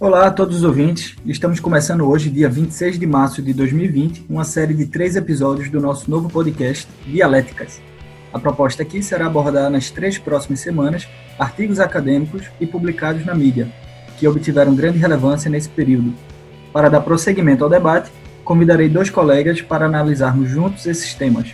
Olá a todos os ouvintes. Estamos começando hoje, dia 26 de março de 2020, uma série de três episódios do nosso novo podcast, Dialéticas. A proposta aqui será abordar nas três próximas semanas artigos acadêmicos e publicados na mídia, que obtiveram grande relevância nesse período. Para dar prosseguimento ao debate, convidarei dois colegas para analisarmos juntos esses temas.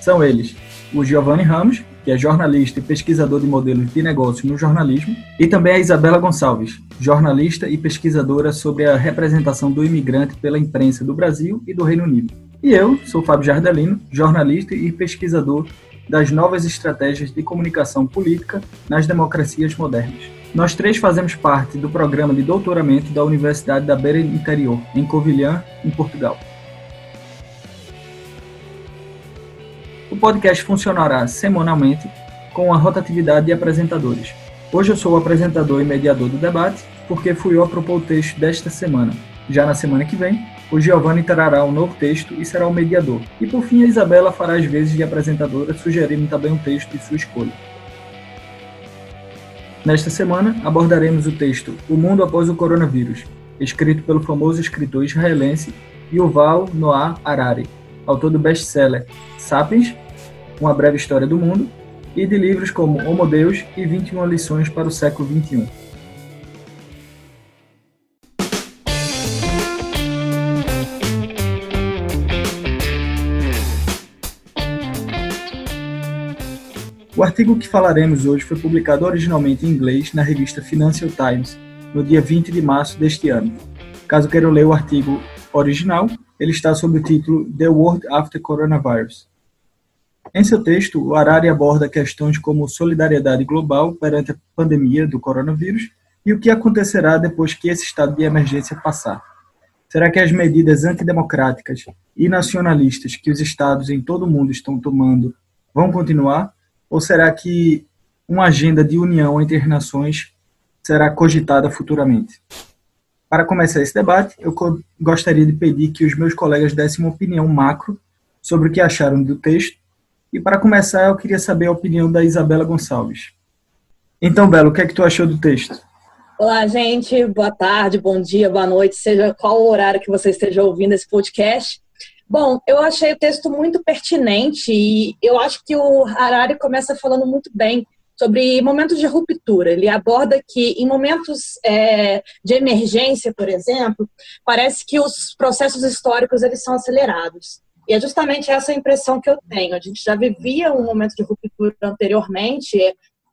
São eles o Giovanni Ramos, que é jornalista e pesquisador de modelos de negócio no jornalismo, e também a Isabela Gonçalves, jornalista e pesquisadora sobre a representação do imigrante pela imprensa do Brasil e do Reino Unido. E eu sou Fábio Jardelino, jornalista e pesquisador das novas estratégias de comunicação política nas democracias modernas. Nós três fazemos parte do programa de doutoramento da Universidade da Beira Interior, em Covilhã, em Portugal. Podcast funcionará semanalmente com a rotatividade de apresentadores. Hoje eu sou o apresentador e mediador do debate, porque fui eu a propor o texto desta semana. Já na semana que vem, o Giovanni trará um novo texto e será o mediador. E por fim, a Isabela fará as vezes de apresentadora, sugerindo também um texto de sua escolha. Nesta semana, abordaremos o texto O Mundo Após o Coronavírus, escrito pelo famoso escritor israelense Yuval Noah Harari, autor do best-seller Sapiens, Uma Breve História do Mundo, e de livros como Homo Deus e 21 Lições para o Século XXI. O artigo que falaremos hoje foi publicado originalmente em inglês na revista Financial Times, no dia 20 de março deste ano. Caso queiram ler o artigo original, ele está sob o título The World After Coronavirus. Em seu texto, o Harari aborda questões como solidariedade global perante a pandemia do coronavírus e o que acontecerá depois que esse estado de emergência passar. Será que as medidas antidemocráticas e nacionalistas que os estados em todo o mundo estão tomando vão continuar? Ou será que uma agenda de união entre as nações será cogitada futuramente? Para começar esse debate, eu gostaria de pedir que os meus colegas dessem uma opinião macro sobre o que acharam do texto. E para começar, eu queria saber a opinião da Isabela Gonçalves. Então, Bela, o que é que tu achou do texto? Olá, gente. Boa tarde, bom dia, boa noite, seja qual o horário que você esteja ouvindo esse podcast. Bom, eu achei o texto muito pertinente e eu acho que o Harari começa falando muito bem sobre momentos de ruptura. Ele aborda que em momentos é, de emergência, por exemplo, parece que os processos históricos eles são acelerados. E é justamente essa impressão que eu tenho. A gente já vivia um momento de ruptura anteriormente,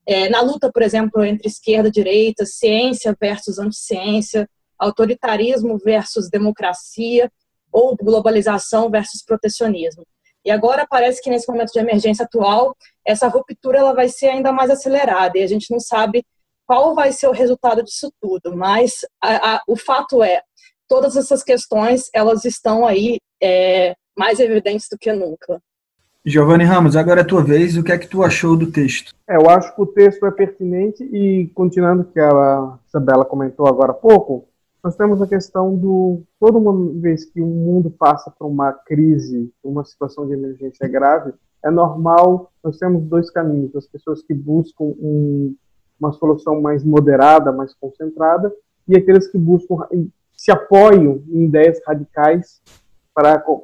é, na luta, por exemplo, entre esquerda e direita, ciência versus anticiência, autoritarismo versus democracia, ou globalização versus protecionismo. E agora parece que nesse momento de emergência atual, essa ruptura ela vai ser ainda mais acelerada e a gente não sabe qual vai ser o resultado disso tudo. Mas a, a, o fato é, todas essas questões elas estão aí é, mais evidentes do que nunca. Giovanni Ramos, agora é a tua vez. O que é que tu achou do texto? É, eu acho que o texto é pertinente e, continuando o que a Isabela comentou agora há pouco, nós temos a questão do toda uma vez que o mundo passa por uma crise, uma situação de emergência grave, é normal. Nós temos dois caminhos: as pessoas que buscam um, uma solução mais moderada, mais concentrada, e aqueles que buscam se apoiam em ideias radicais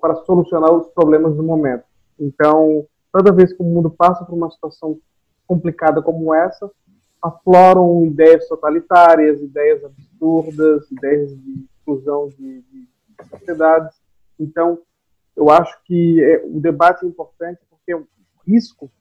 para solucionar os problemas do momento. Então, toda vez que o mundo passa por uma situação complicada como essa, afloram ideias totalitárias, ideias absurdas, ideias de exclusão de, de sociedades. Então, eu acho que é, o debate é importante porque o risco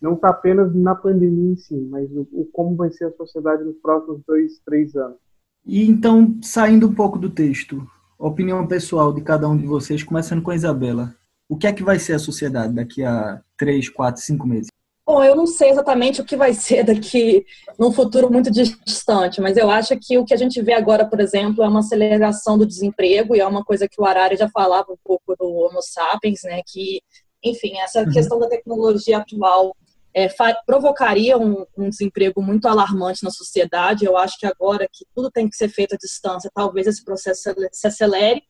não está apenas na pandemia em si, mas o, o, como vai ser a sociedade nos próximos dois, três anos. E então, saindo um pouco do texto, opinião pessoal de cada um de vocês, começando com a Isabela. O que é que vai ser a sociedade daqui a três, quatro, cinco meses? Bom, eu não sei exatamente o que vai ser daqui num futuro muito distante, mas eu acho que o que a gente vê agora, por exemplo, é uma aceleração do desemprego, e é uma coisa que o Arari já falava um pouco do Homo sapiens, né? Que, enfim, essa uhum. questão da tecnologia atual é, provocaria um, um, desemprego muito alarmante na sociedade. Eu acho que agora que tudo tem que ser feito à distância, talvez esse processo se acelere.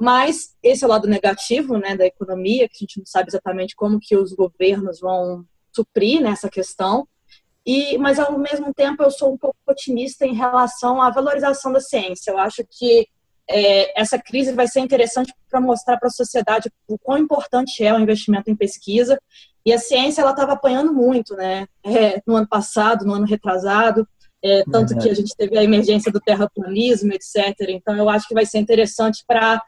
Mas esse é o lado negativo né, da economia, que a gente não sabe exatamente como que os governos vão suprir nessa questão. E, mas ao mesmo tempo eu sou um pouco otimista em relação à valorização da ciência. Eu acho que é, essa crise vai ser interessante para mostrar para a sociedade o quão importante é o investimento em pesquisa. E a ciência ela estava apanhando muito, né? É, no ano passado, no ano retrasado, é, tanto que a gente teve a emergência do terraplanismo, etc. Então, eu acho que vai ser interessante para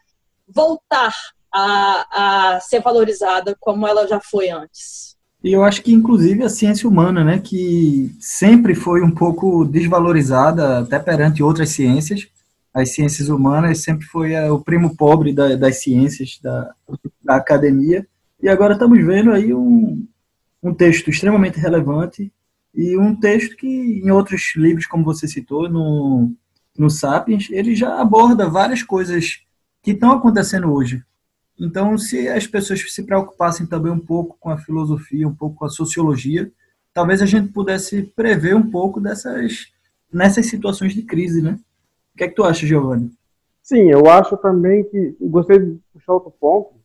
voltar a, a ser valorizada como ela já foi antes. E eu acho que, inclusive, a ciência humana, né, que sempre foi um pouco desvalorizada até perante outras ciências, as ciências humanas sempre foi é, o primo pobre da, das ciências da, da, academia. E agora estamos vendo aí um, um texto extremamente relevante e um texto que, em outros livros, como você citou, no, no Sapiens, ele já aborda várias coisas que estão acontecendo hoje. Então, se as pessoas se preocupassem também um pouco com a filosofia, um pouco com a sociologia, talvez a gente pudesse prever um pouco dessas nessas situações de crise, né? O que é que tu acha, Giovanni? Sim, eu acho também que gostei de puxar outro ponto,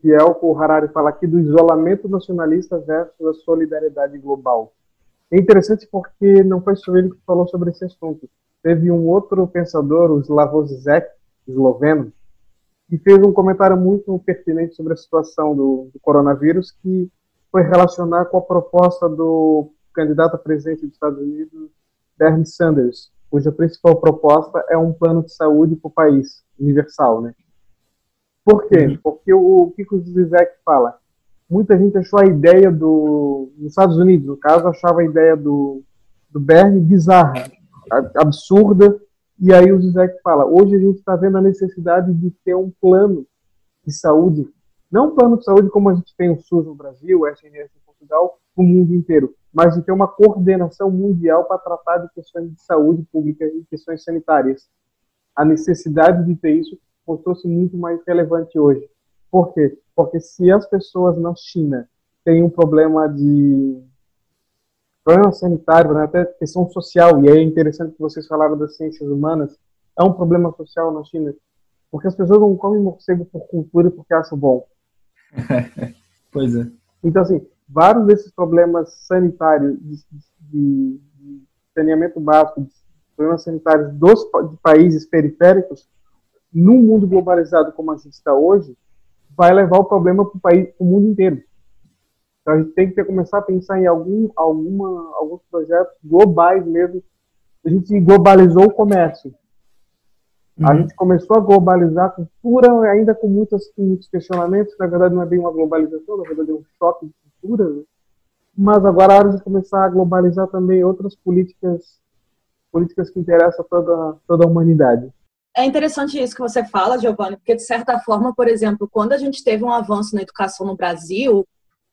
que é o que o Harari fala aqui do isolamento nacionalista versus a solidariedade global. É interessante porque não foi só ele que falou sobre esse assunto. Teve um outro pensador, o Slavoj Zizek, esloveno, e fez um comentário muito pertinente sobre a situação do, do, coronavírus, que foi relacionar com a proposta do candidato a presidente dos Estados Unidos, Bernie Sanders, cuja principal proposta é um plano de saúde para o país, universal, né? Por quê? Uhum. Porque o, o que o Zizek fala? Muita gente achou a ideia do, nos Estados Unidos, no caso, achava a ideia do, do Bernie bizarra, absurda, e aí o Zizek fala, hoje a gente está vendo a necessidade de ter um plano de saúde, não um plano de saúde como a gente tem o SUS no Brasil, o SNS em Portugal, no mundo inteiro, mas de ter uma coordenação mundial para tratar de questões de saúde pública e questões sanitárias. A necessidade de ter isso mostrou-se muito mais relevante hoje. Por quê? Porque se as pessoas na China têm um problema de problema sanitário, né, até questão social, e é interessante que vocês falaram das ciências humanas, é um problema social na China, porque as pessoas não comem morcego por cultura e porque acham bom. pois é. Então, assim, vários desses problemas sanitários, de, de, de saneamento básico, problemas sanitários dos de países periféricos, num mundo globalizado como a gente está hoje, vai levar o problema para o país, para o mundo inteiro. Então a gente tem que ter, começar a pensar em algum, alguma, alguns projetos globais mesmo. A gente globalizou o comércio. Uhum. A gente começou a globalizar a cultura, ainda com, muitos muitos questionamentos. Na verdade, não é bem uma globalização, na verdade, é um choque de cultura. Né? Mas agora é hora de começar a globalizar também outras políticas, políticas que interessam a toda, toda a humanidade. É interessante isso que você fala, Giovanni, porque, de certa forma, por exemplo, quando a gente teve um avanço na educação no Brasil,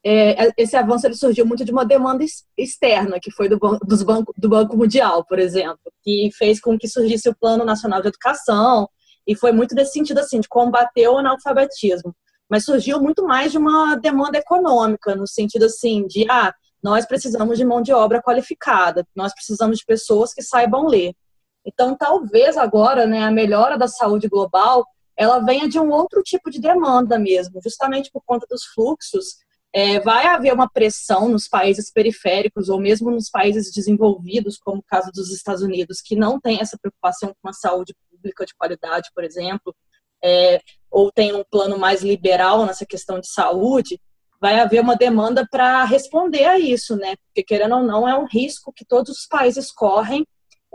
é, esse avanço ele surgiu muito de uma demanda externa, que foi do, dos banco, do Banco Mundial, por exemplo, que fez com que surgisse o Plano Nacional de Educação, e foi muito nesse sentido assim, de combater o analfabetismo. Mas surgiu muito mais de uma demanda econômica, no sentido assim, de ah, nós precisamos de mão de obra qualificada, nós precisamos de pessoas que saibam ler. Então, talvez agora, né, a melhora da saúde global, ela venha de um outro tipo de demanda mesmo, justamente por conta dos fluxos é, vai haver uma pressão nos países periféricos ou mesmo nos países desenvolvidos, como o caso dos Estados Unidos, que não tem essa preocupação com a saúde pública de qualidade, por exemplo, é, ou tem um plano mais liberal nessa questão de saúde, vai haver uma demanda para responder a isso, né? Porque querendo ou não, é um risco que todos os países correm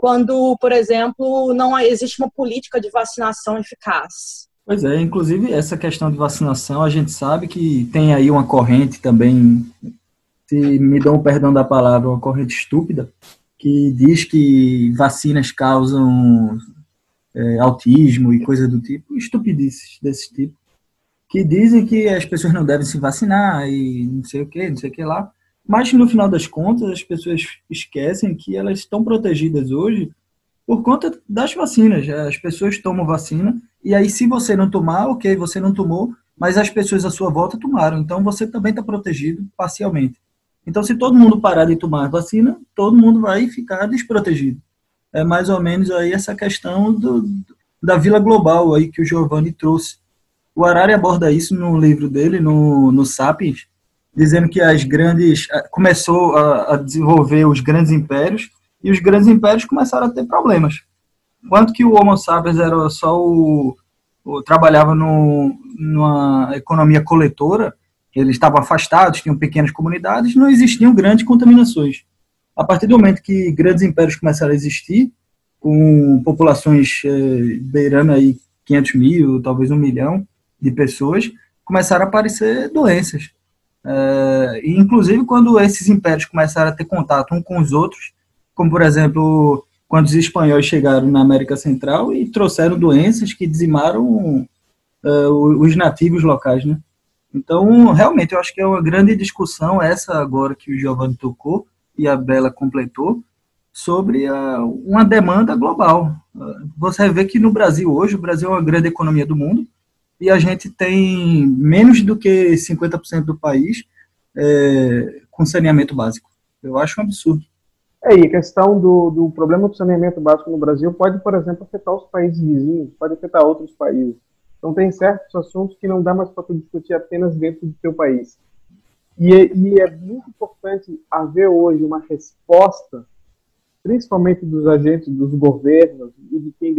quando, por exemplo, não existe uma política de vacinação eficaz. Pois é, inclusive essa questão de vacinação, a gente sabe que tem aí uma corrente também, se me dão o perdão da palavra, uma corrente estúpida, que diz que vacinas causam é, autismo e coisas do tipo, estupidices desse tipo, que dizem que as pessoas não devem se vacinar e não sei o que, não sei o que lá, mas no final das contas as pessoas esquecem que elas estão protegidas hoje por conta das vacinas. As pessoas tomam vacina e aí, se você não tomar, ok, você não tomou, mas as pessoas à sua volta tomaram. Então, você também está protegido parcialmente. Então, se todo mundo parar de tomar vacina, todo mundo vai ficar desprotegido. É mais ou menos aí essa questão do, da vila global aí que o Giovanni trouxe. O Harari aborda isso no livro dele, no, no Sapiens, dizendo que as grandes começou a, a desenvolver os grandes impérios e os grandes impérios começaram a ter problemas. Enquanto que o Homo sapiens era só o, o trabalhava no, numa economia coletora, eles estavam afastados, tinham pequenas comunidades, não existiam grandes contaminações. A partir do momento que grandes impérios começaram a existir, com populações eh, beirando aí 500 mil, talvez um milhão de pessoas, começaram a aparecer doenças. Eh, inclusive, quando esses impérios começaram a ter contato um com os outros, como, por exemplo, quando os espanhóis chegaram na América Central e trouxeram doenças que dizimaram uh, os nativos locais, né? Então, realmente, eu acho que é uma grande discussão essa agora que o Giovanni tocou e a Bela completou, sobre uma demanda global. Você vê que no Brasil hoje, o Brasil é uma grande economia do mundo, e a gente tem menos do que 50% do país é, com saneamento básico. Eu acho um absurdo. É, e a questão do, do problema do saneamento básico no Brasil pode, por exemplo, afetar os países vizinhos, pode afetar outros países. Então, tem certos assuntos que não dá mais para discutir apenas dentro do seu país. E, é, e é muito importante haver hoje uma resposta, principalmente dos agentes dos governos e de quem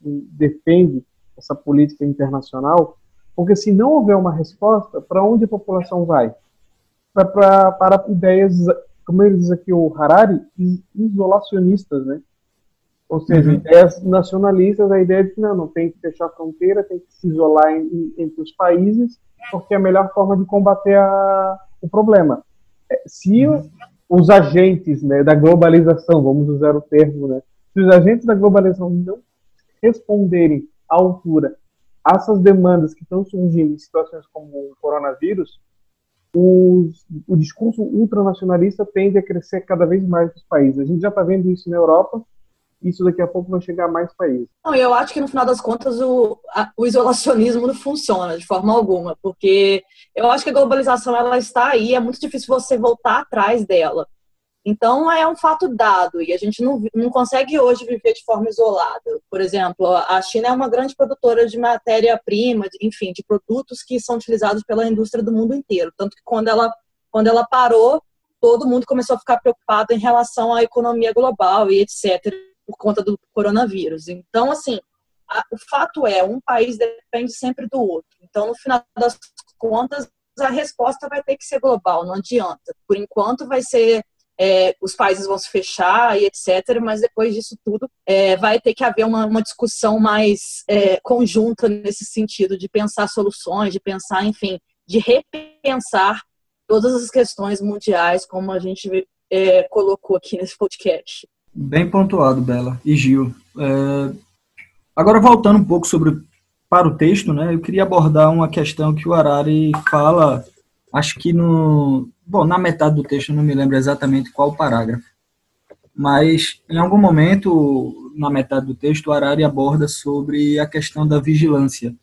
defende essa política internacional, porque se não houver uma resposta, para onde a população vai? Pra, pra, para ideias, como ele diz aqui o Harari, isolacionistas, né? Ou seja, uhum. ideias nacionalistas, a ideia de que não, não tem que fechar a fronteira, tem que se isolar em, entre os países, porque é a melhor forma de combater a, o problema. É, se uhum. os agentes né, da globalização, vamos usar o termo, né, se os agentes da globalização não responderem à altura essas demandas que estão surgindo em situações como o coronavírus, os, o discurso ultranacionalista tende a crescer cada vez mais nos países. A gente já está vendo isso na Europa, isso daqui a pouco vai chegar a mais países. Não, eu acho que no final das contas o, a, o isolacionismo não funciona de forma alguma, porque eu acho que a globalização ela está aí, é muito difícil você voltar atrás dela. Então é um fato dado e a gente não, não consegue hoje viver de forma isolada. Por exemplo, a China é uma grande produtora de matéria-prima, enfim, de produtos que são utilizados pela indústria do mundo inteiro. Tanto que quando ela, quando ela parou, todo mundo começou a ficar preocupado em relação à economia global e etc por conta do coronavírus. Então, assim, a, o fato é, um país depende sempre do outro. Então, no final das contas, a resposta vai ter que ser global, não adianta. Por enquanto, vai ser é, os países vão se fechar e etc. Mas depois disso tudo, é, vai ter que haver uma, uma discussão mais é, conjunta nesse sentido de pensar soluções, de pensar, enfim, de repensar todas as questões mundiais, como a gente é, colocou aqui nesse podcast. Bem pontuado, Bela e Gil. É, agora voltando um pouco sobre para o texto, né? Eu queria abordar uma questão que o Arari fala, acho que no, bom, na metade do texto, eu não me lembro exatamente qual parágrafo, mas em algum momento na metade do texto o Arari aborda sobre a questão da vigilância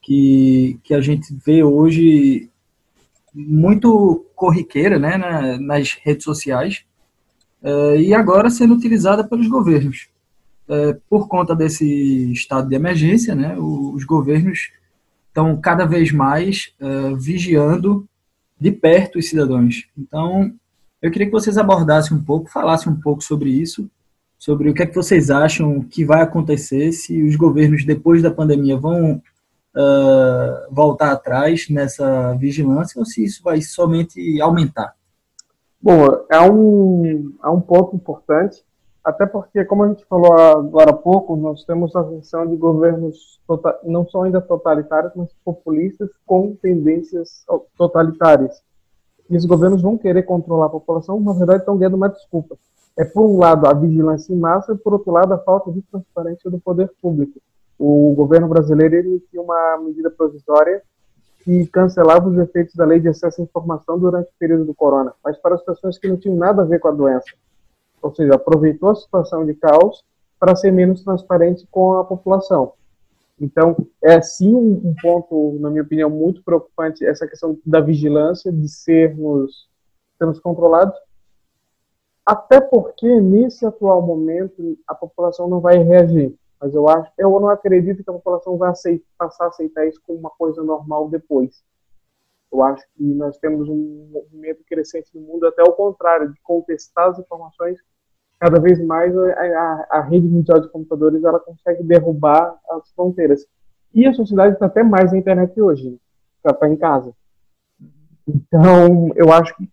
que que a gente vê hoje muito corriqueira, né, nas redes sociais é, e agora sendo utilizada pelos governos. É, por conta desse estado de emergência, né, os governos estão cada vez mais é, vigiando de perto os cidadãos. Então, eu queria que vocês abordassem um pouco, falassem um pouco sobre isso, sobre o que é que vocês acham que vai acontecer se os governos, depois da pandemia, vão uh, voltar atrás nessa vigilância ou se isso vai somente aumentar. Bom, é um, é um ponto importante, até porque, como a gente falou agora há pouco, nós temos a função de governos tota-, não só ainda totalitários, mas populistas com tendências totalitárias. E os governos vão querer controlar a população, na verdade estão dando uma desculpa. É, por um lado, a vigilância em massa e, por outro lado, a falta de transparência do poder público. O governo brasileiro tinha uma medida provisória que cancelava os efeitos da lei de acesso à informação durante o período do corona, mas para as pessoas que não tinham nada a ver com a doença. Ou seja, aproveitou a situação de caos para ser menos transparente com a população. Então, é sim um, ponto, na minha opinião, muito preocupante essa questão da vigilância, de sermos, sermos controlados, até porque nesse atual momento a população não vai reagir. Mas eu acho, eu não acredito que a população vai aceitar, passar a aceitar isso como uma coisa normal depois. Eu acho que nós temos um movimento crescente no mundo, até o contrário, de contestar as informações cada vez mais a, a, a, rede mundial de computadores ela consegue derrubar as fronteiras. E a sociedade está até mais na internet hoje, está em casa. Então, eu acho que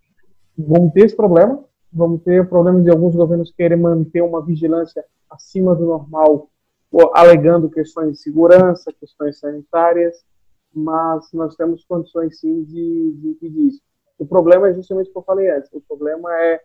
vamos ter esse problema, vamos ter o problema de alguns governos querem manter uma vigilância acima do normal, alegando questões de segurança, questões sanitárias, mas nós temos condições sim de, de impedir isso. O problema é justamente o que eu falei antes, o problema é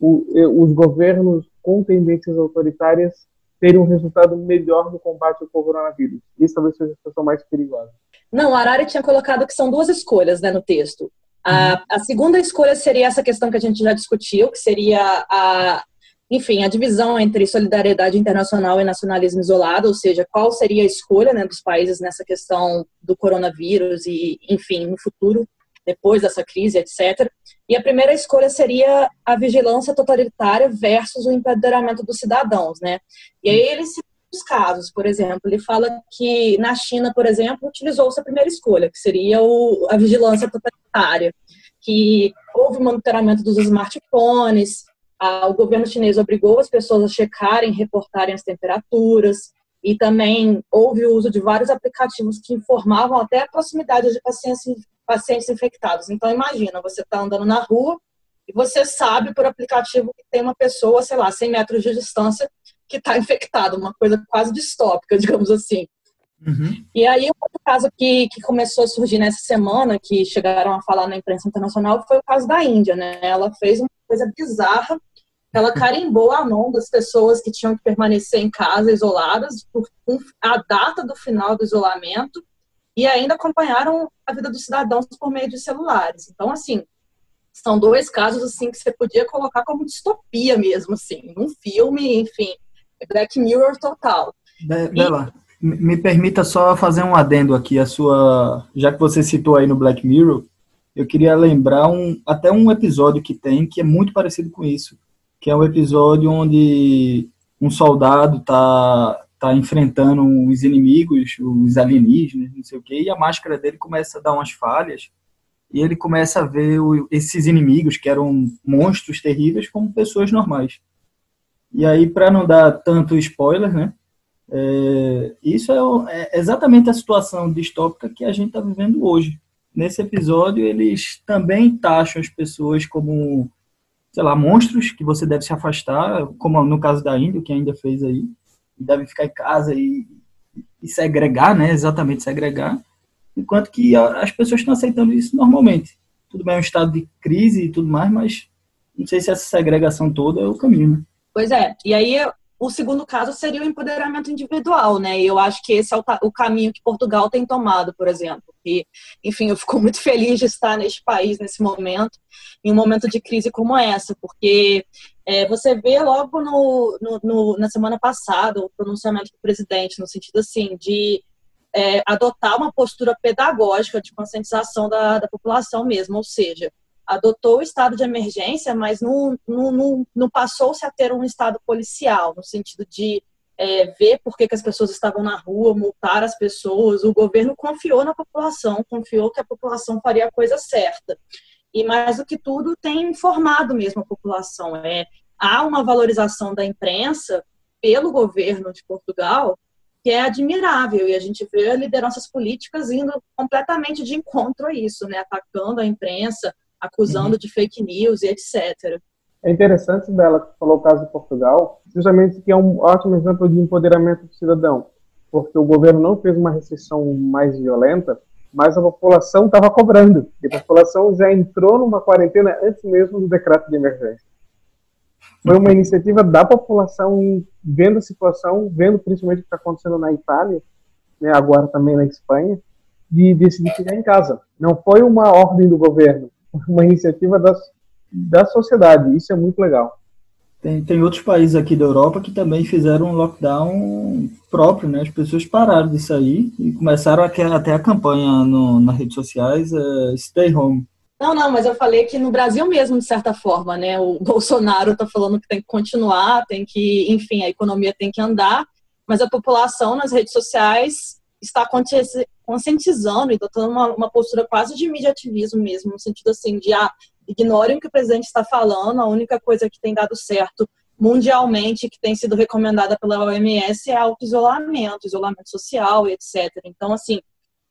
o, os governos com tendências autoritárias terem um resultado melhor no combate ao coronavírus. Isso talvez seja a situação mais perigosa. Não, a Arari tinha colocado que são duas escolhas né, no texto. A, uhum. a, segunda escolha seria essa questão que a gente já discutiu, que seria a, enfim, a divisão entre solidariedade internacional e nacionalismo isolado, ou seja, qual seria a escolha né, dos países nessa questão do coronavírus e, enfim, no futuro depois dessa crise, etc. E a primeira escolha seria a vigilância totalitária versus o empoderamento dos cidadãos, né? E aí ele cita os casos, por exemplo, ele fala que na China, por exemplo, utilizou-se a primeira escolha, que seria o, a vigilância totalitária, que houve monitoramento dos smartphones, o governo chinês obrigou as pessoas a checarem, reportarem as temperaturas, e também houve o uso de vários aplicativos que informavam até a proximidade de pacientes pacientes infectados. Então, imagina, você está andando na rua e você sabe por aplicativo que tem uma pessoa, sei lá, 100 metros de distância que está infectada, uma coisa quase distópica, digamos assim. Uhum. E aí, um outro caso que, que começou a surgir nessa semana, que chegaram a falar na imprensa internacional, foi o caso da Índia, né? Ela fez uma coisa bizarra, ela carimbou a mão das pessoas que tinham que permanecer em casa, isoladas, por a data do final do isolamento, e ainda acompanharam a vida dos cidadãos por meio de celulares. Então, assim, são dois casos assim que você podia colocar como distopia mesmo, assim, num filme, enfim, Black Mirror total. Bela, e... me permita só fazer um adendo aqui, a sua, já que você citou aí no Black Mirror, eu queria lembrar um, até um episódio que tem que é muito parecido com isso, que é um episódio onde um soldado tá tá enfrentando os inimigos, os alienígenas, não sei o quê, e a máscara dele começa a dar umas falhas, e ele começa a ver o, esses inimigos, que eram monstros terríveis, como pessoas normais. E aí, para não dar tanto spoiler, né, é, isso é, é, exatamente a situação distópica que a gente está vivendo hoje. Nesse episódio, eles também taxam as pessoas como, sei lá, monstros que você deve se afastar, como no caso da Índia, que ainda fez aí devem ficar em casa e, e segregar, né? Exatamente segregar. Enquanto que as pessoas estão aceitando isso normalmente. Tudo bem, é um estado de crise e tudo mais, mas não sei se essa segregação toda é o caminho. Né? Pois é. E aí o segundo caso seria o empoderamento individual, né? E eu acho que esse é o, o, caminho que Portugal tem tomado, por exemplo. E, enfim, eu fico muito feliz de estar neste país nesse momento, em um momento de crise como essa, porque é, você vê logo no, no, no, na semana passada o pronunciamento do presidente, no sentido assim, de é, adotar uma postura pedagógica de conscientização da, da população mesmo, ou seja, adotou o estado de emergência, mas não, não, não, não passou-se a ter um estado policial, no sentido de é, ver por que, que, as pessoas estavam na rua, multar as pessoas. O governo confiou na população, confiou que a população faria a coisa certa. E mais do que tudo, tem informado mesmo a população. É, há uma valorização da imprensa pelo governo de Portugal que é admirável e a gente vê lideranças políticas indo completamente de encontro a isso, né, atacando a imprensa, acusando uhum. de fake news e etc. É interessante dela que falou o caso de Portugal, justamente que é um ótimo exemplo de empoderamento do cidadão, porque o governo não fez uma recessão mais violenta, mas a população estava cobrando. E a população já entrou numa quarentena antes mesmo do decreto de emergência. Foi uma iniciativa da população vendo a situação, vendo principalmente o que está acontecendo na Itália, né, agora também na Espanha, de decidir ficar em casa. Não foi uma ordem do governo, uma iniciativa da, da sociedade. Isso é muito legal. Tem, tem outros países aqui da Europa que também fizeram um lockdown próprio, né? As pessoas pararam de sair e começaram a, até a campanha no, nas redes sociais, é, Stay Home. Não, não, mas eu falei que no Brasil mesmo, de certa forma, né? O Bolsonaro está falando que tem que continuar, tem que, enfim, a economia tem que andar, mas a população nas redes sociais está conscientizando e adotando uma, uma, postura quase de mediativismo mesmo, no sentido assim de ah, ignorem o que o presidente está falando, a única coisa que tem dado certo mundialmente que tem sido recomendada pela OMS é auto-isolamento, isolamento social, etc. Então, assim,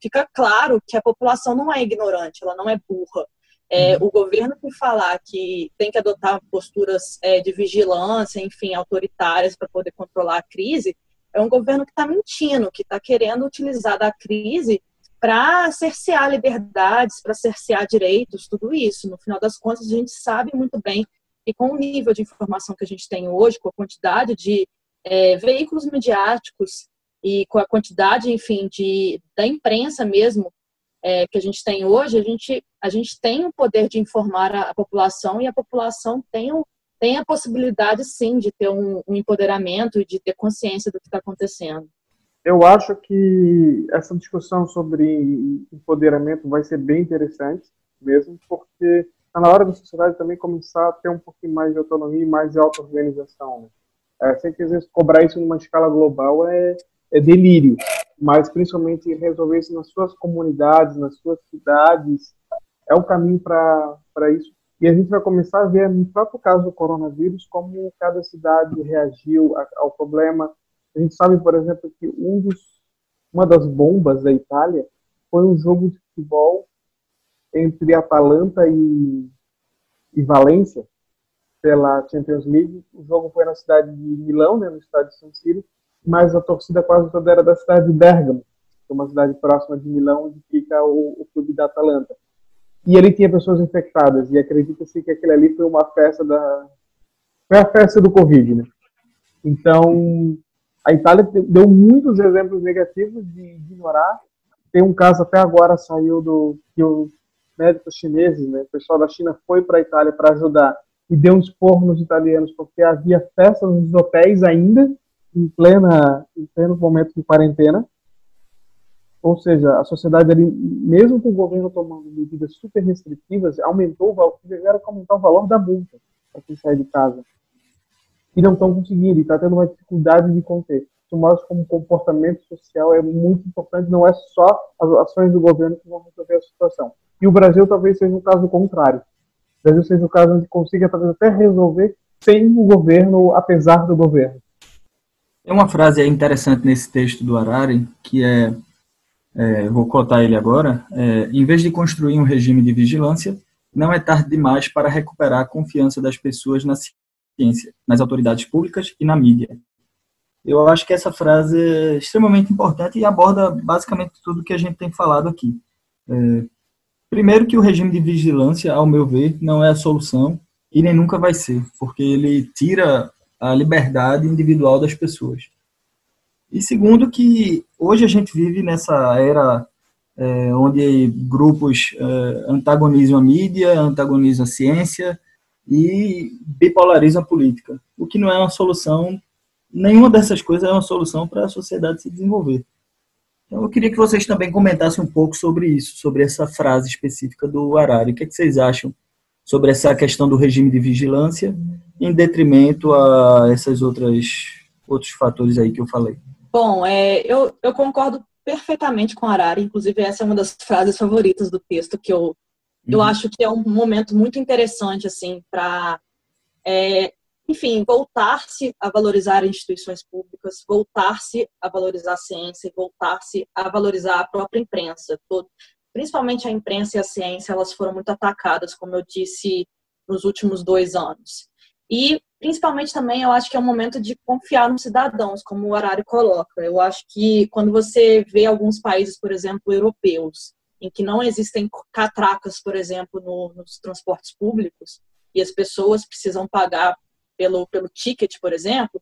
fica claro que a população não é ignorante, ela não é burra. É, uhum. o governo por falar que tem que adotar posturas é, de vigilância, enfim, autoritárias para poder controlar a crise, é um governo que está mentindo, que está querendo utilizar da crise para cercear liberdades, para cercear direitos, tudo isso. No final das contas, a gente sabe muito bem que com o nível de informação que a gente tem hoje, com a quantidade de é, veículos mediáticos e com a quantidade, enfim, de, da imprensa mesmo é, que a gente tem hoje, a gente, a gente tem o poder de informar a, a população e a população tem, o, tem a possibilidade, sim, de ter um, um empoderamento e de ter consciência do que está acontecendo. Eu acho que essa discussão sobre empoderamento vai ser bem interessante, mesmo, porque está na hora da sociedade também começar a ter um pouquinho mais de autonomia e mais de auto-organização. Né? É, sem que às vezes cobrar isso numa escala global é, é delírio, mas principalmente resolver isso nas suas comunidades, nas suas cidades, é o caminho para isso. E a gente vai começar a ver, no próprio caso do coronavírus, como cada cidade reagiu ao problema. A gente sabe, por exemplo, que um dos, uma das bombas da Itália foi um jogo de futebol entre Atalanta e, e Valência pela Champions League. O jogo foi na cidade de Milão, né, no estádio San Siro, mas a torcida quase toda era da cidade de Bergamo, que é uma cidade próxima de Milão, onde fica o, o clube da Atalanta. E ele tinha pessoas infectadas, e acredita-se que aquele ali foi uma festa da... Foi a festa do Covid, né? Então, a Itália deu muitos exemplos negativos de ignorar. Tem um caso até agora saiu do que o médicos chineses, né, o pessoal da China foi para a Itália para ajudar e deu um esporro nos italianos porque havia festas nos hotéis ainda em plena em pleno momento de quarentena. Ou seja, a sociedade ali, mesmo com o governo tomando medidas super restritivas, aumentou o valor, tiveram aumentar o valor da multa para quem sai de casa. E não estão conseguindo, e está tendo uma dificuldade de conter. Isso mostra como comportamento social é muito importante, não é só as ações do governo que vão resolver a situação. E o Brasil talvez seja um caso contrário. O Brasil seja o caso onde consiga talvez até resolver sem o governo, apesar do governo. Tem uma frase interessante nesse texto do Harari, que é, é vou cotar ele agora, é, em vez de construir um regime de vigilância, não é tarde demais para recuperar a confiança das pessoas na ciência, nas autoridades públicas e na mídia. Eu acho que essa frase é extremamente importante e aborda basicamente tudo que a gente tem falado aqui. É, Primeiro que o regime de vigilância, ao meu ver, não é a solução e nem nunca vai ser, porque ele tira a liberdade individual das pessoas. E segundo que hoje a gente vive nessa era é, onde grupos é, antagonizam a mídia, antagonizam a ciência e bipolarizam a política, o que não é uma solução, nenhuma dessas coisas é uma solução para a sociedade se desenvolver. Então, eu queria que vocês também comentassem um pouco sobre isso, sobre essa frase específica do Arari. O que, é que vocês acham sobre essa questão do regime de vigilância em detrimento a esses outros fatores aí que eu falei? Bom, é, eu, eu concordo perfeitamente com Arari, inclusive essa é uma das frases favoritas do texto que eu, eu uhum. acho que é um momento muito interessante assim para é, enfim, voltar-se a valorizar instituições públicas, voltar-se a valorizar a ciência, voltar-se a valorizar a própria imprensa. Todo, principalmente a imprensa e a ciência, elas foram muito atacadas, como eu disse, nos últimos dois anos. E, principalmente também, eu acho que é um momento de confiar nos cidadãos, como o Arari coloca. Eu acho que quando você vê alguns países, por exemplo, europeus, em que não existem catracas, por exemplo, no, nos transportes públicos, e as pessoas precisam pagar pelo, pelo ticket, por exemplo,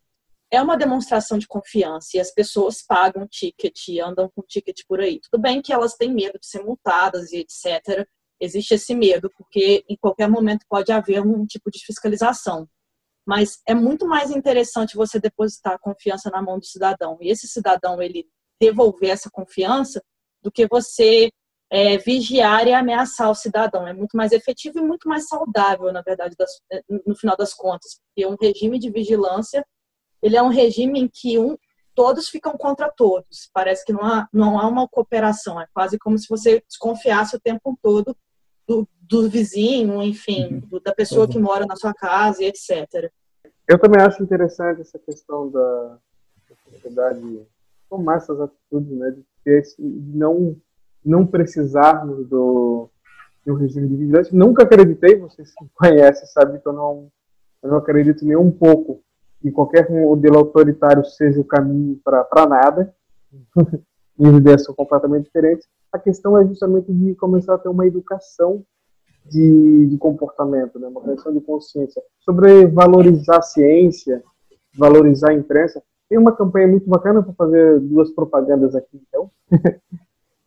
é uma demonstração de confiança e as pessoas pagam ticket e andam com ticket por aí. Tudo bem que elas têm medo de ser multadas e etc. Existe esse medo, porque em qualquer momento pode haver um tipo de fiscalização. Mas é muito mais interessante você depositar a confiança na mão do cidadão e esse cidadão ele devolver essa confiança do que você é, vigiar e ameaçar o cidadão. É muito mais efetivo e muito mais saudável, na verdade, das, é, no final das contas. Porque um regime de vigilância, ele é um regime em que um, todos ficam contra todos. Parece que não há, não há uma cooperação. É quase como se você desconfiasse o tempo todo do, do vizinho, enfim, uhum. do, da pessoa uhum. que mora na sua casa etc. eu também acho interessante essa questão da, da sociedade tomar essas atitudes, né, de, ter, de não, não precisarmos do, do regime de vigilância. Nunca acreditei, vocês conhecem, sabe que eu não, eu não acredito nem um pouco que qualquer modelo autoritário seja o caminho para nada. Minhas ideias são completamente diferentes. A questão é justamente de começar a ter uma educação de, de comportamento, né? uma questão de consciência. Sobre valorizar a ciência, valorizar a imprensa. Tem uma campanha muito bacana para fazer duas propagandas aqui, então.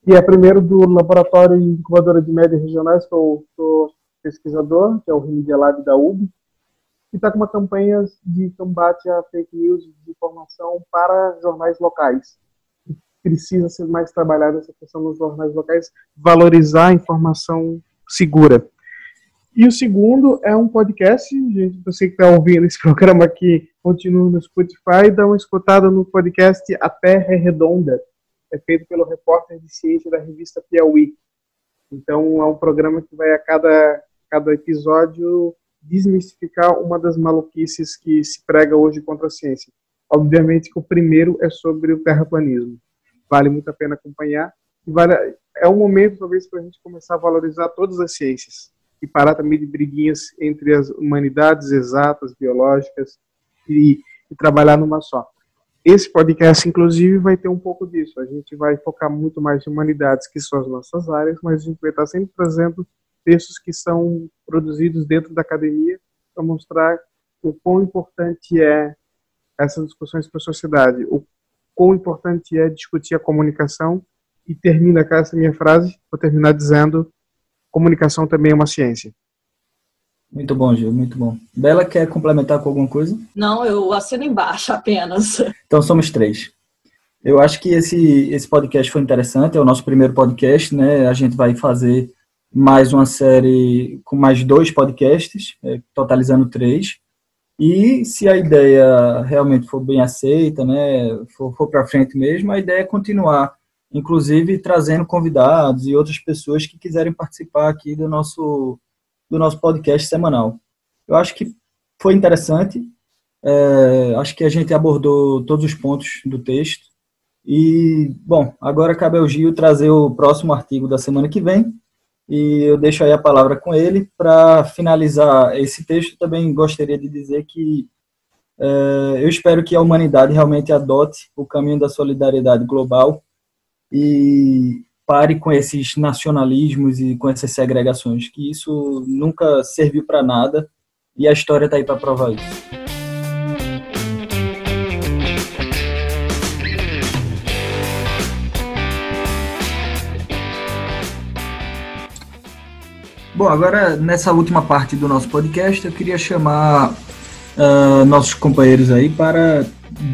que é primeiro do Laboratório Incubadora de Médias Regionais, que eu sou pesquisador, que é o Remedia Lab da UB, que está com uma campanha de combate a fake news de informação para jornais locais. Precisa ser mais trabalhada essa questão nos jornais locais, valorizar a informação segura. E o segundo é um podcast, gente, você que está ouvindo esse programa aqui, continua no Spotify, dá uma escutada no podcast A Terra é Redonda, é feito pelo repórter de ciência da revista Piauí. Então é um programa que vai a cada, cada episódio desmistificar uma das maluquices que se prega hoje contra a ciência. Obviamente que o primeiro é sobre o terraplanismo. Vale muito a pena acompanhar. Vale, é um momento, talvez, para a gente começar a valorizar todas as ciências e parar também de briguinhas entre as humanidades exatas, biológicas e, e trabalhar numa só. Esse podcast, inclusive, vai ter um pouco disso. A gente vai focar muito mais em humanidades, que são as nossas áreas, mas a gente vai estar sempre trazendo textos que são produzidos dentro da academia para mostrar o quão importante é essas discussões para a sociedade, o quão importante é discutir a comunicação e termina com essa minha frase, vou terminar dizendo comunicação também é uma ciência. Muito bom, Gil, muito bom. Bela, quer complementar com alguma coisa? Não, eu assino embaixo apenas. Então somos três. Eu acho que esse, esse podcast foi interessante, é o nosso primeiro podcast, né? A gente vai fazer mais uma série com mais dois podcasts, é, totalizando três. E se a ideia realmente for bem aceita, né, for, for para frente mesmo, a ideia é continuar, inclusive trazendo convidados e outras pessoas que quiserem participar aqui do nosso, do nosso podcast semanal. Eu acho que foi interessante, é, acho que a gente abordou todos os pontos do texto. E, bom, agora cabe ao Gil trazer o próximo artigo da semana que vem, e eu deixo aí a palavra com ele. Para finalizar esse texto, também gostaria de dizer que é, eu espero que a humanidade realmente adote o caminho da solidariedade global e pare com esses nacionalismos e com essas segregações, que isso nunca serviu para nada e a história está aí para provar isso. Bom, agora nessa última parte do nosso podcast, eu queria chamar uh, nossos companheiros aí para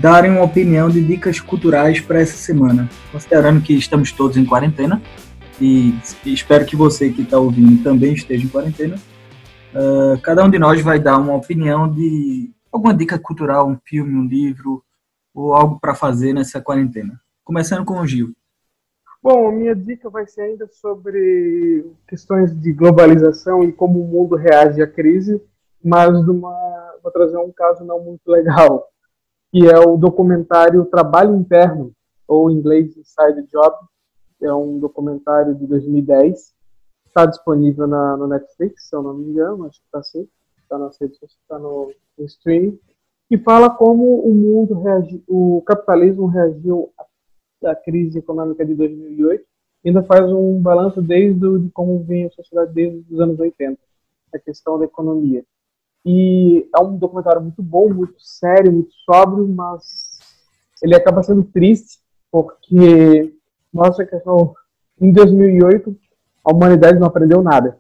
darem uma opinião de dicas culturais para essa semana. Considerando que estamos todos em quarentena, e espero que você que está ouvindo também esteja em quarentena, uh, cada um de nós vai dar uma opinião de alguma dica cultural, um filme, um livro, ou algo para fazer nessa quarentena. Começando com o Gil. Bom, minha dica vai ser ainda sobre questões de globalização e como o mundo reage à crise, mas uma, vou trazer um caso não muito legal, que é o documentário Trabalho Interno, ou em inglês Inside Job, é um documentário de 2010, está disponível na, no Netflix, se eu não me engano, acho que está assim, está nas redes sociais, está no, no streaming, que fala como o mundo reagiu, o capitalismo reagiu à da crise econômica de 2008, ainda faz um balanço desde de como vem a sociedade desde os anos 80, a questão da economia. E é um documentário muito bom, muito sério, muito sóbrio, mas ele acaba sendo triste, porque mostra que em 2008 a humanidade não aprendeu nada.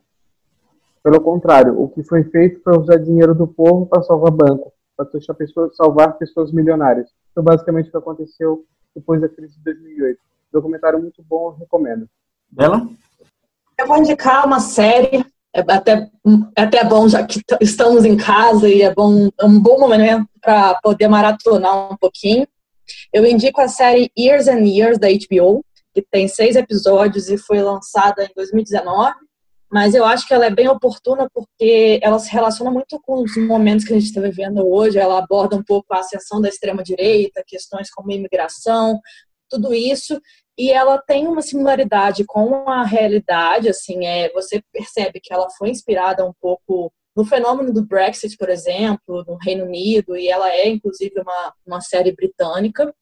Pelo contrário, o que foi feito foi usar dinheiro do povo para salvar banco, para pessoas, salvar pessoas milionárias. Então, basicamente, o que aconteceu depois da crise de 2008. Documentário muito bom, recomendo. Bela? Eu vou indicar uma série, é até, até bom já que estamos em casa e é, bom, é um bom momento para poder maratonar um pouquinho. Eu indico a série Years and Years da HBO, que tem seis episódios e foi lançada em 2019. mas eu acho que ela é bem oportuna porque ela se relaciona muito com os momentos que a gente está vivendo hoje. Ela aborda um pouco a ascensão da extrema-direita, questões como imigração, tudo isso. E ela tem uma similaridade com a realidade, assim, é, você percebe que ela foi inspirada um pouco no fenômeno do Brexit, por exemplo, no Reino Unido, e ela é, inclusive, uma, uma série britânica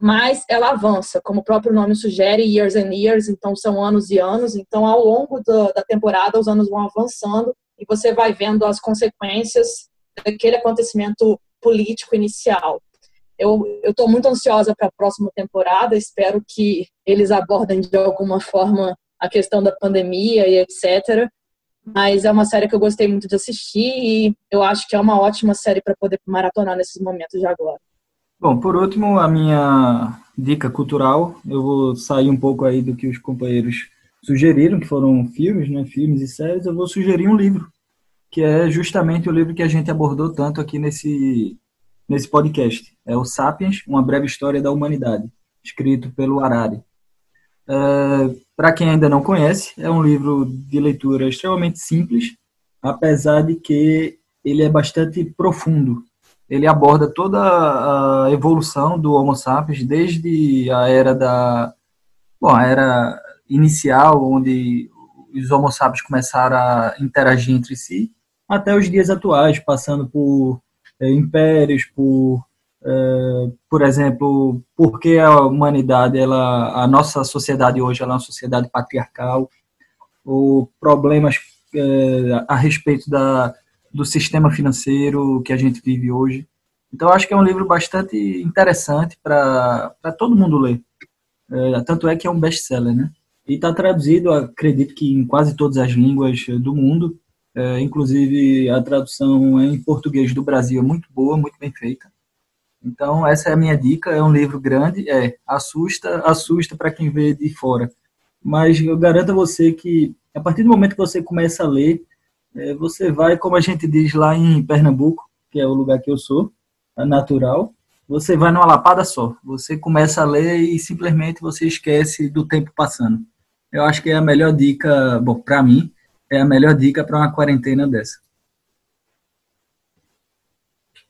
mas ela avança, como o próprio nome sugere, years and years, então são anos e anos, então ao longo da temporada os anos vão avançando e você vai vendo as consequências daquele acontecimento político inicial. Eu estou muito ansiosa para a próxima temporada, espero que eles abordem de alguma forma a questão da pandemia e etc. Mas é uma série que eu gostei muito de assistir e eu acho que é uma ótima série para poder maratonar nesses momentos de agora. Bom, por último, a minha dica cultural, eu vou sair um pouco aí do que os companheiros sugeriram, que foram filmes, né, filmes e séries, eu vou sugerir um livro, que é justamente o livro que a gente abordou tanto aqui nesse, nesse podcast. É o Sapiens, Uma Breve História da Humanidade, escrito pelo Harari. É, Para quem ainda não conhece, é um livro de leitura extremamente simples, apesar de que ele é bastante profundo ele aborda toda a evolução do Homo sapiens desde a era da bom, a era inicial onde os Homo sapiens começaram a interagir entre si até os dias atuais, passando por é, impérios, por é, por exemplo, porque a humanidade, ela, a nossa sociedade hoje ela é uma sociedade patriarcal, ou problemas é, a respeito da do sistema financeiro que a gente vive hoje. Então, acho que é um livro bastante interessante para todo mundo ler. É, tanto é que é um best-seller, né? E está traduzido, acredito que em quase todas as línguas do mundo. É, inclusive, a tradução em português do Brasil é muito boa, muito bem feita. Então, essa é a minha dica. É um livro grande, é assusta, assusta para quem vê de fora. Mas eu garanto a você que, a partir do momento que você começa a ler, é, você vai, como a gente diz lá em Pernambuco, que é o lugar que eu sou, natural, você vai numa lapada só. Você começa a ler e simplesmente você esquece do tempo passando. Eu acho que é a melhor dica, bom, para mim, é a melhor dica para uma quarentena dessa.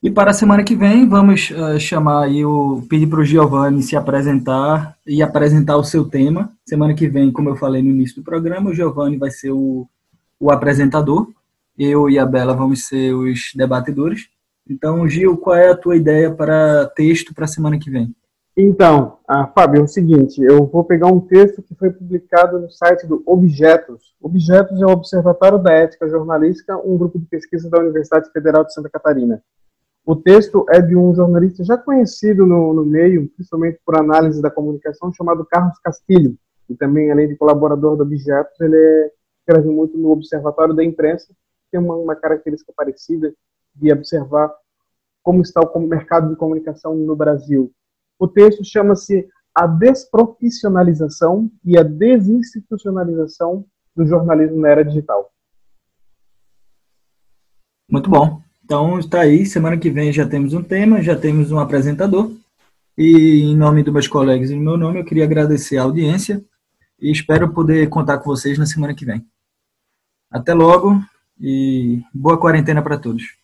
E para a semana que vem, vamos uh, chamar aí o pedir para o Giovanni se apresentar e apresentar o seu tema. Semana que vem, como eu falei no início do programa, o Giovanni vai ser o, o apresentador. Eu e a Bela vamos ser os debatedores. Então, Gil, qual é a tua ideia para texto para a semana que vem? Então, ah, Fábio, é o seguinte, eu vou pegar um texto que foi publicado no site do Objetos. Objetos é o Observatório da Ética Jornalística, um grupo de pesquisa da Universidade Federal de Santa Catarina. O texto é de um jornalista já conhecido no, no meio, principalmente por análise da comunicação, chamado Carlos Castilho, e também, além de colaborador do Objetos, ele é, escreve muito no Observatório da Imprensa, tem uma, uma característica parecida de observar como está o mercado de comunicação no Brasil. O texto chama-se A Desprofissionalização e a Desinstitucionalização do Jornalismo na Era Digital. Muito bom. Então está aí, semana que vem já temos um tema, já temos um apresentador. E em nome dos meus colegas e em meu nome, eu queria agradecer a audiência e espero poder contar com vocês na semana que vem. Até logo e boa quarentena para todos.